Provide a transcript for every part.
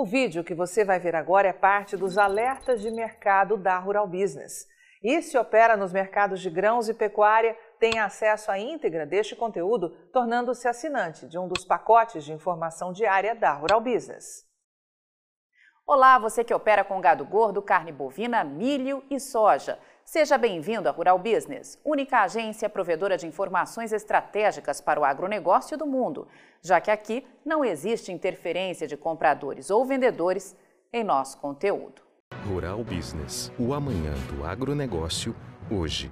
O vídeo que você vai ver agora é parte dos alertas de mercado da Rural Business. E se opera nos mercados de grãos e pecuária, tem acesso à íntegra deste conteúdo, tornando-se assinante de um dos pacotes de informação diária da Rural Business. Olá, você que opera com gado gordo, carne bovina, milho e soja. Seja bem-vindo à Rural Business, única agência provedora de informações estratégicas para o agronegócio do mundo, já que aqui não existe interferência de compradores ou vendedores em nosso conteúdo. Rural Business, o amanhã do agronegócio, hoje.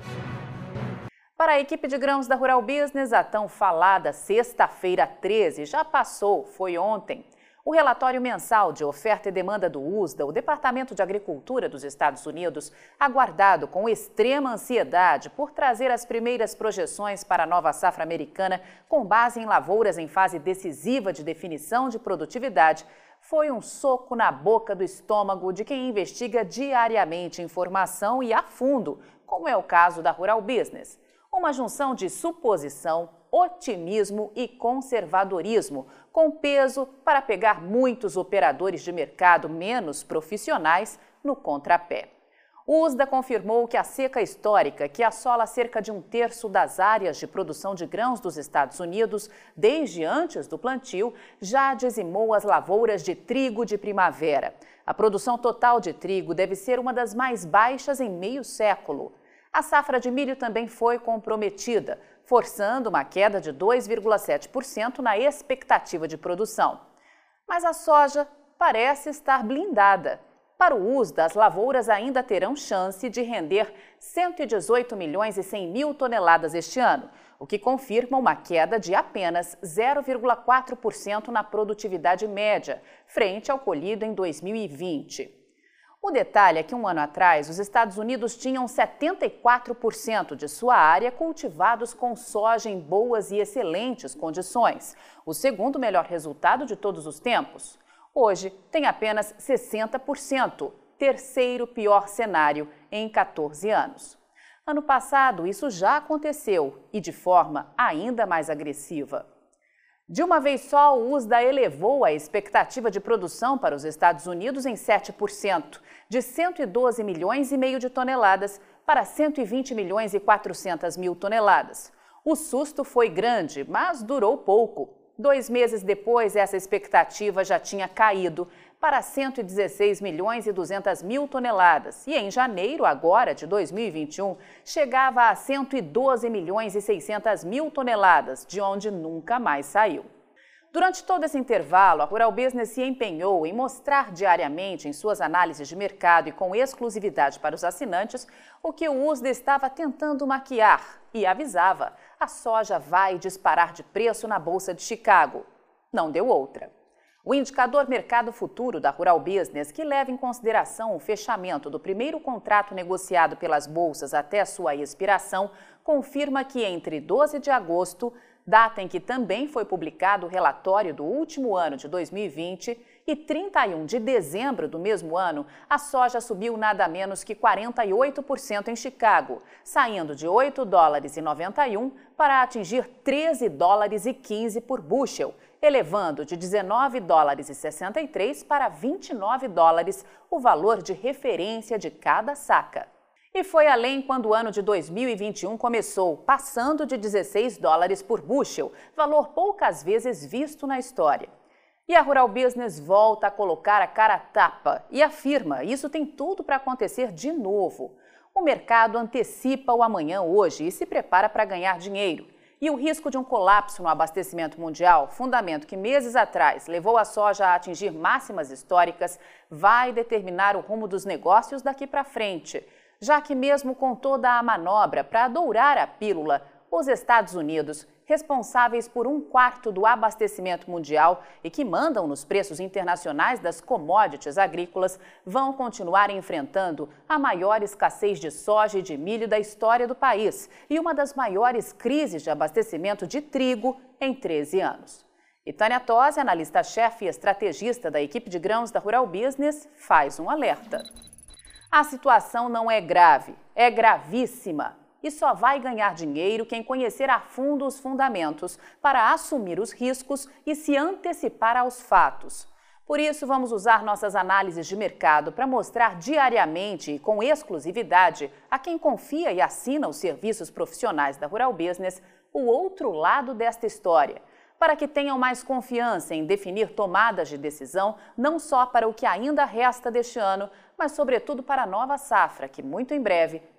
Para a equipe de grãos da Rural Business, a tão falada sexta-feira 13 já passou, foi ontem. O relatório mensal de oferta e demanda do USDA, o Departamento de Agricultura dos Estados Unidos, aguardado com extrema ansiedade por trazer as primeiras projeções para a nova safra americana com base em lavouras em fase decisiva de definição de produtividade, foi um soco na boca do estômago de quem investiga diariamente informação e a fundo, como é o caso da Rural Business. Uma junção de suposição, otimismo e conservadorismo, com peso para pegar muitos operadores de mercado menos profissionais no contrapé. O USDA confirmou que a seca histórica, que assola cerca de um terço das áreas de produção de grãos dos Estados Unidos desde antes do plantio, já dizimou as lavouras de trigo de primavera. A produção total de trigo deve ser uma das mais baixas em meio século. A safra de milho também foi comprometida, forçando uma queda de 2,7% na expectativa de produção. Mas a soja parece estar blindada. Para o USDA, as lavouras ainda terão chance de render 118 milhões e 100 mil toneladas este ano, o que confirma uma queda de apenas 0,4% na produtividade média, frente ao colhido em 2020. O detalhe é que um ano atrás, os Estados Unidos tinham 74% de sua área cultivados com soja em boas e excelentes condições, o segundo melhor resultado de todos os tempos. Hoje, tem apenas 60%, terceiro pior cenário em 14 anos. Ano passado, isso já aconteceu e de forma ainda mais agressiva. De uma vez só, o USDA elevou a expectativa de produção para os Estados Unidos em 7%, de 112 milhões e meio de toneladas para 120 milhões e 400 mil toneladas. O susto foi grande, mas durou pouco. Dois meses depois, essa expectativa já tinha caído para 116 milhões e 200 mil toneladas e em janeiro agora de 2021 chegava a 112 milhões e 600 mil toneladas, de onde nunca mais saiu. Durante todo esse intervalo, a Rural Business se empenhou em mostrar diariamente em suas análises de mercado e com exclusividade para os assinantes o que o USDA estava tentando maquiar e avisava: a soja vai disparar de preço na Bolsa de Chicago. Não deu outra. O indicador Mercado Futuro da Rural Business, que leva em consideração o fechamento do primeiro contrato negociado pelas bolsas até sua expiração, confirma que entre 12 de agosto, data em que também foi publicado o relatório do último ano de 2020, e 31 de dezembro do mesmo ano, a soja subiu nada menos que 48% em Chicago, saindo de 8 dólares e 91 para atingir 13 dólares e 15 por bushel elevando de 19 dólares e 63 para 29 dólares o valor de referência de cada saca. E foi além quando o ano de 2021 começou, passando de 16 dólares por bushel, valor poucas vezes visto na história. E a Rural Business volta a colocar a cara a tapa e afirma: isso tem tudo para acontecer de novo. O mercado antecipa o amanhã hoje e se prepara para ganhar dinheiro. E o risco de um colapso no abastecimento mundial, fundamento que meses atrás levou a soja a atingir máximas históricas, vai determinar o rumo dos negócios daqui para frente, já que, mesmo com toda a manobra para dourar a pílula, os Estados Unidos responsáveis por um quarto do abastecimento mundial e que mandam nos preços internacionais das commodities agrícolas, vão continuar enfrentando a maior escassez de soja e de milho da história do país e uma das maiores crises de abastecimento de trigo em 13 anos. E Tânia Tosi, analista-chefe e estrategista da equipe de grãos da Rural Business, faz um alerta. A situação não é grave, é gravíssima e só vai ganhar dinheiro quem conhecer a fundo os fundamentos para assumir os riscos e se antecipar aos fatos. Por isso, vamos usar nossas análises de mercado para mostrar diariamente e com exclusividade a quem confia e assina os serviços profissionais da Rural Business o outro lado desta história para que tenham mais confiança em definir tomadas de decisão, não só para o que ainda resta deste ano, mas, sobretudo, para a nova safra, que muito em breve